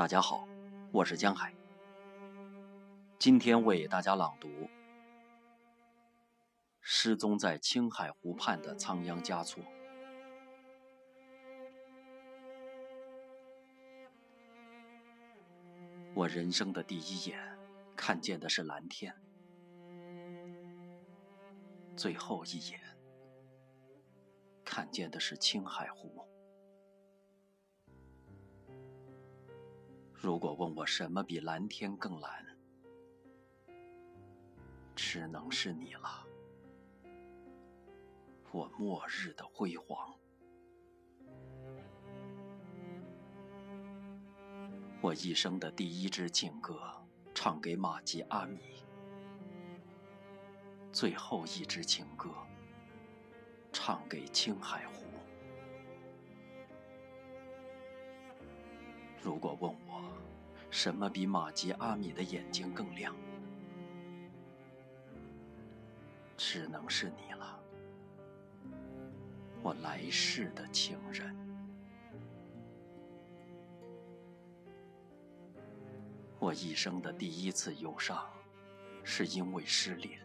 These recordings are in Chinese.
大家好，我是江海。今天为大家朗读《失踪在青海湖畔的仓央嘉措》。我人生的第一眼看见的是蓝天，最后一眼看见的是青海湖。如果问我什么比蓝天更蓝，只能是你了。我末日的辉煌，我一生的第一支情歌，唱给玛吉阿米；最后一支情歌，唱给青海湖。如果问我，什么比玛吉阿米的眼睛更亮，只能是你了，我来世的情人。我一生的第一次忧伤，是因为失恋；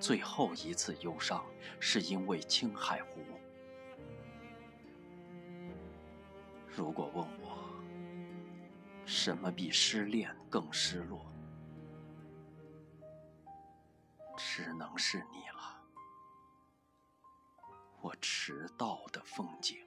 最后一次忧伤，是因为青海湖。如果问我，什么比失恋更失落，只能是你了。我迟到的风景，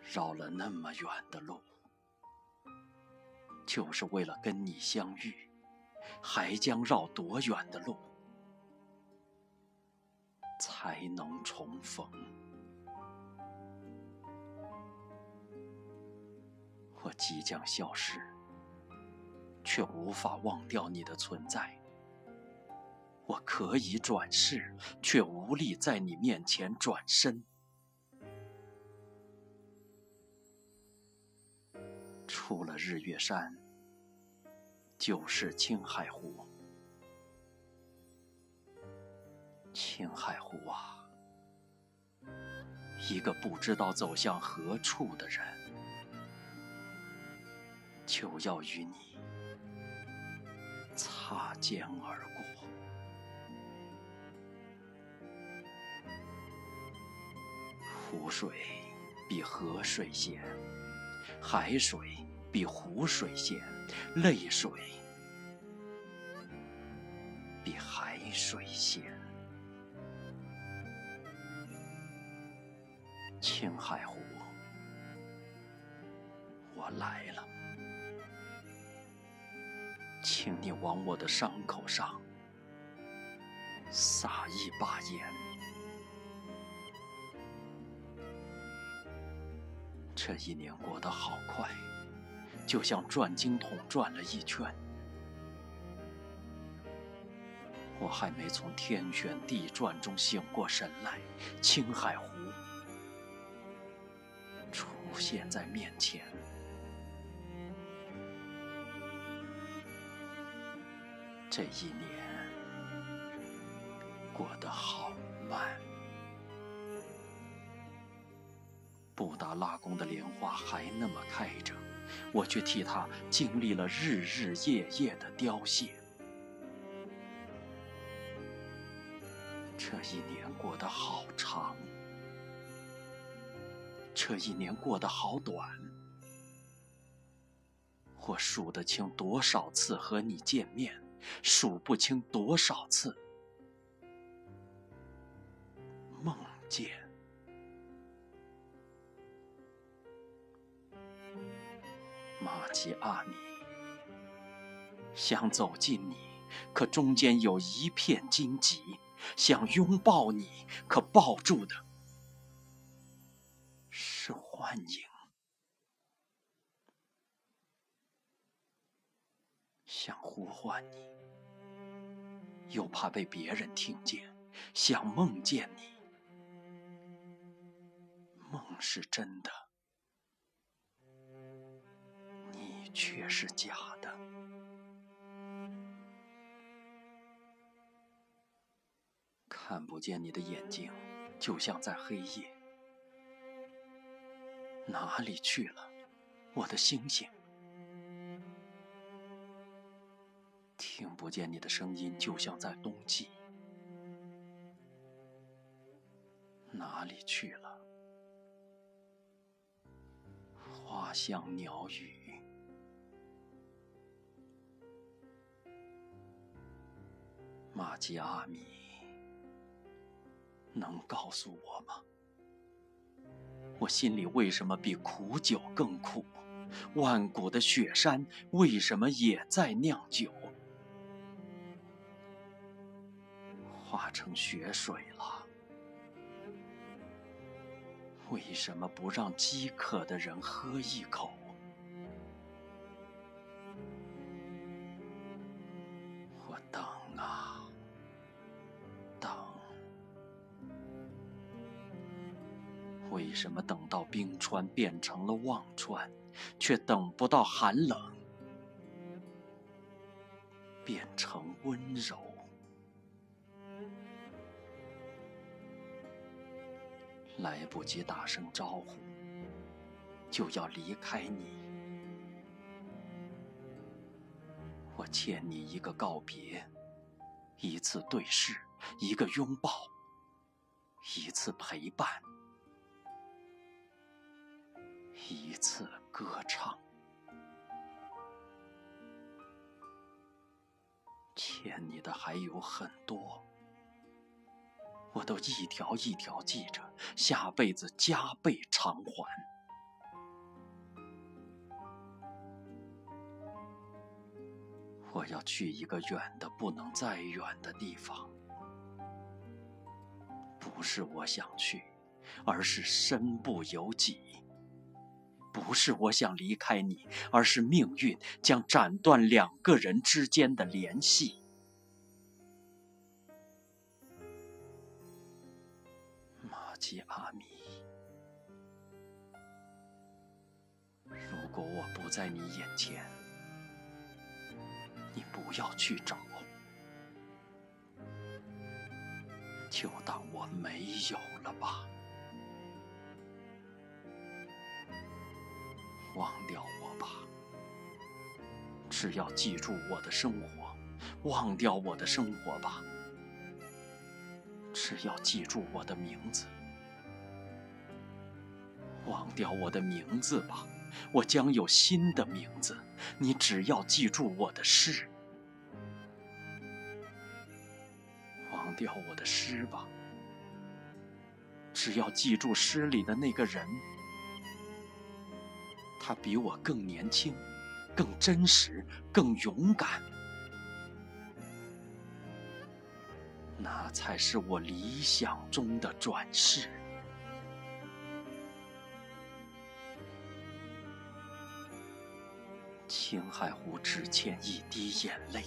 绕了那么远的路，就是为了跟你相遇，还将绕多远的路？才能重逢。即将消失，却无法忘掉你的存在。我可以转世，却无力在你面前转身。出了日月山，就是青海湖。青海湖啊，一个不知道走向何处的人，就要与你擦肩而过。湖水比河水咸，海水比湖水咸，泪水比海水咸。青海湖，我来了，请你往我的伤口上撒一把盐。这一年过得好快，就像转经筒转了一圈。我还没从天旋地转中醒过神来，青海湖。出现在面前，这一年过得好慢。布达拉宫的莲花还那么开着，我却替它经历了日日夜夜的凋谢。这一年过得好长。这一年过得好短，我数得清多少次和你见面，数不清多少次梦见。玛吉阿米，想走近你，可中间有一片荆棘；想拥抱你，可抱住的。是幻影，想呼唤你，又怕被别人听见；想梦见你，梦是真的，你却是假的。看不见你的眼睛，就像在黑夜。哪里去了，我的星星？听不见你的声音，就像在冬季。哪里去了？花香鸟语，玛吉阿米，能告诉我吗？我心里为什么比苦酒更苦？万古的雪山为什么也在酿酒？化成雪水了，为什么不让饥渴的人喝一口？我等啊等，为什么等到冰川变成了忘川，却等不到寒冷变成温柔？来不及打声招呼，就要离开你。我欠你一个告别，一次对视，一个拥抱，一次陪伴，一次歌唱。欠你的还有很多。我都一条一条记着，下辈子加倍偿还。我要去一个远的不能再远的地方，不是我想去，而是身不由己；不是我想离开你，而是命运将斩断两个人之间的联系。吉阿米，如果我不在你眼前，你不要去找，就当我没有了吧。忘掉我吧，只要记住我的生活；忘掉我的生活吧，只要记住我的名字。忘掉我的名字吧，我将有新的名字。你只要记住我的诗。忘掉我的诗吧，只要记住诗里的那个人。他比我更年轻，更真实，更勇敢。那才是我理想中的转世。青海湖只欠一滴眼泪，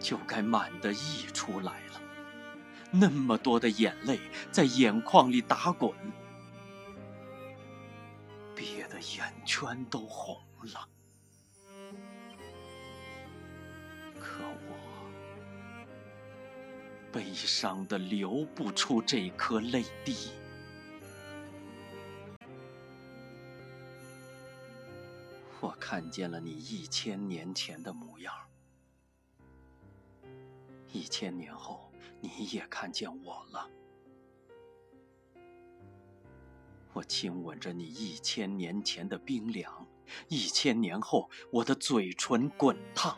就该满的溢出来了。那么多的眼泪在眼眶里打滚，憋得眼圈都红了。可我悲伤的流不出这颗泪滴。我看见了你一千年前的模样，一千年后你也看见我了。我亲吻着你一千年前的冰凉，一千年后我的嘴唇滚烫。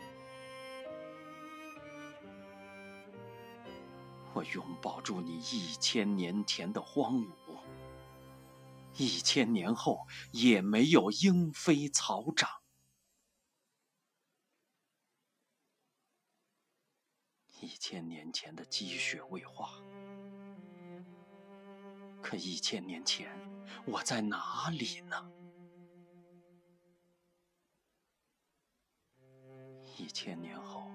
我拥抱住你一千年前的荒芜。一千年后也没有莺飞草长，一千年前的积雪未化，可一千年前我在哪里呢？一千年后，